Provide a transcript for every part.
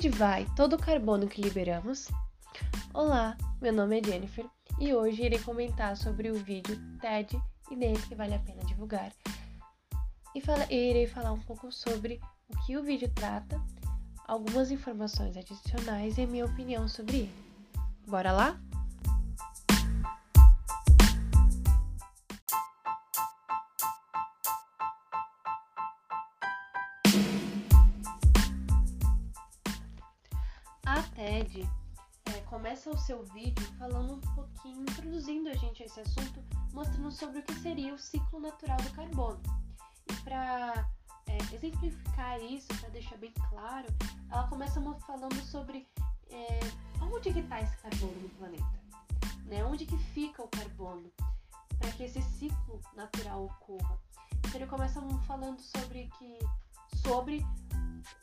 onde vai todo o carbono que liberamos? Olá, meu nome é Jennifer e hoje irei comentar sobre o vídeo TED Ideias que vale a pena divulgar. E fala, irei falar um pouco sobre o que o vídeo trata, algumas informações adicionais e a minha opinião sobre ele. Bora lá? TED é, começa o seu vídeo falando um pouquinho, introduzindo a gente a esse assunto, mostrando sobre o que seria o ciclo natural do carbono. E para é, exemplificar isso, para deixar bem claro, ela começa falando sobre é, onde que está esse carbono no planeta, né? Onde que fica o carbono para que esse ciclo natural ocorra. Então ele começa falando sobre que sobre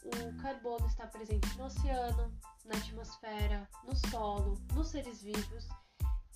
o carbono está presente no oceano, na atmosfera, no solo, nos seres vivos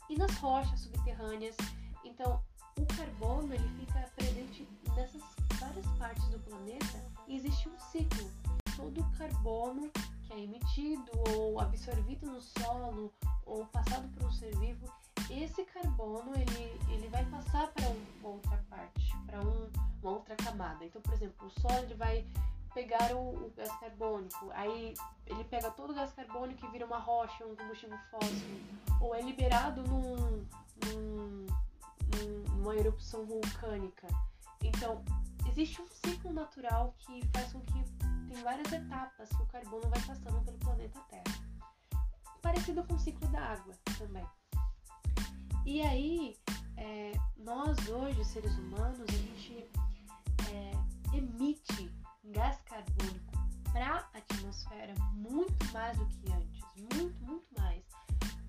e nas rochas subterrâneas. Então, o carbono ele fica presente nessas várias partes do planeta e existe um ciclo. Todo o carbono que é emitido ou absorvido no solo ou passado por um ser vivo, esse carbono ele, ele vai passar para uma outra parte, para um, uma outra camada. Então, por exemplo, o solo ele vai pegar o, o, gás carbônico, aí ele pega todo o gás carbônico e vira uma rocha, um combustível fóssil, ou é liberado num, num, numa erupção vulcânica. Então, existe um ciclo natural que faz com que tem várias etapas que o carbono vai passando pelo planeta Terra. Parecido com o ciclo da água também. E aí, é, nós hoje, seres humanos, mais do que antes, muito, muito mais.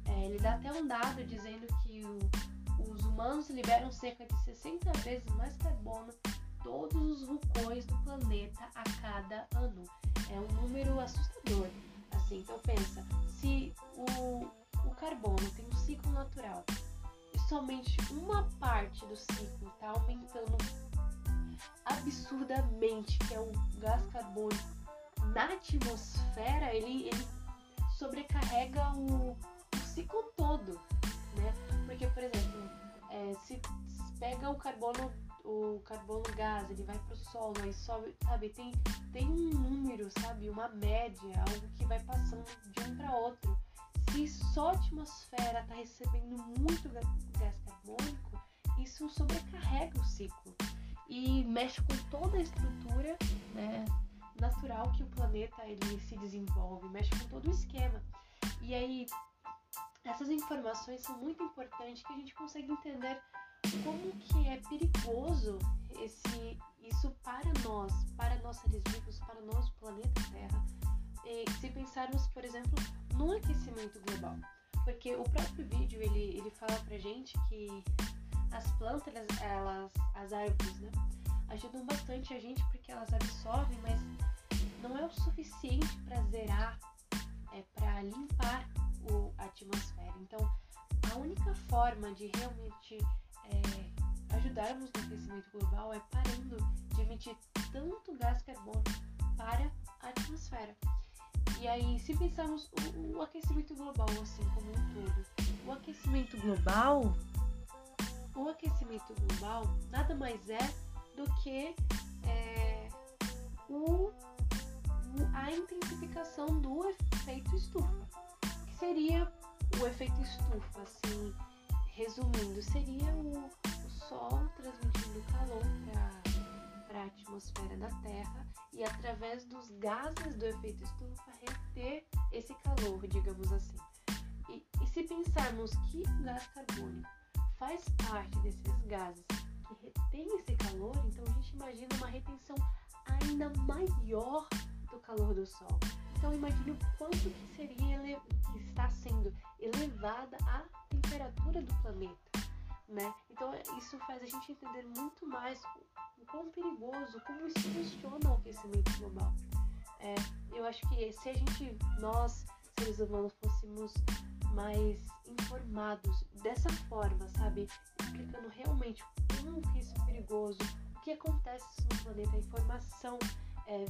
É, ele dá até um dado dizendo que o, os humanos liberam cerca de 60 vezes mais carbono todos os vulcões do planeta a cada ano. É um número assustador. Assim, então pensa, se o, o carbono tem um ciclo natural e somente uma parte do ciclo está aumentando absurdamente, que é o gás carbônico, na atmosfera, ele, ele sobrecarrega o, o ciclo todo, né? Porque, por exemplo, é, se pega o carbono, o carbono gás, ele vai pro solo, aí sobe, sabe? Tem, tem um número, sabe? Uma média, algo que vai passando de um para outro. Se só a atmosfera está recebendo muito gás carbônico, isso sobrecarrega o ciclo e mexe com toda a estrutura né, natural que o planeta ele se desenvolve, mexe com todo o esquema. E aí essas informações são muito importantes que a gente consegue entender como que é perigoso esse isso para nós, para nós seres vivos, para nós planeta Terra. E se pensarmos, por exemplo, no aquecimento global, porque o próprio vídeo ele, ele fala pra gente que as plantas, elas, as árvores, né, ajudam bastante a gente porque elas absorvem, mas não é o suficiente para zerar, é para limpar o, a atmosfera. Então, a única forma de realmente é, ajudarmos no aquecimento global é parando de emitir tanto gás carbono para a atmosfera. E aí, se pensarmos o, o aquecimento global assim como um todo, o aquecimento global o aquecimento global nada mais é do que é, o, a intensificação do efeito estufa. Que seria o efeito estufa, assim, resumindo, seria o, o Sol transmitindo calor para a atmosfera da Terra e através dos gases do efeito estufa reter esse calor, digamos assim. E, e se pensarmos que o gás carbônico faz parte desses gases que retém esse calor, então a gente imagina uma retenção ainda maior do calor do Sol. Então imagine o quanto que seria que está sendo elevada a temperatura do planeta, né? Então isso faz a gente entender muito mais o quão perigoso, como isso funciona o aquecimento global. É, eu acho que se a gente, nós seres humanos, fôssemos mais informados dessa forma, sabe? Explicando realmente como que isso é perigoso, o que acontece no planeta, a informação é,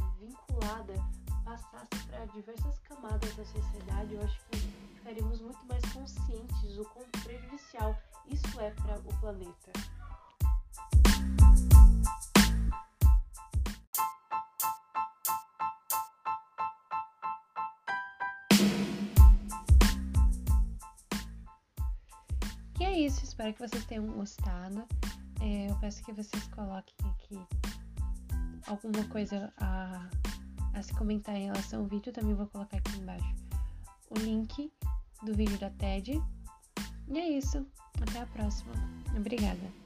passasse para diversas camadas da sociedade, eu acho que ficaríamos muito mais conscientes do quão prejudicial isso é para o planeta. E é isso, espero que vocês tenham gostado. É, eu peço que vocês coloquem aqui alguma coisa a, a se comentar em relação ao vídeo. Também vou colocar aqui embaixo o link do vídeo da TED. E é isso. Até a próxima. Obrigada.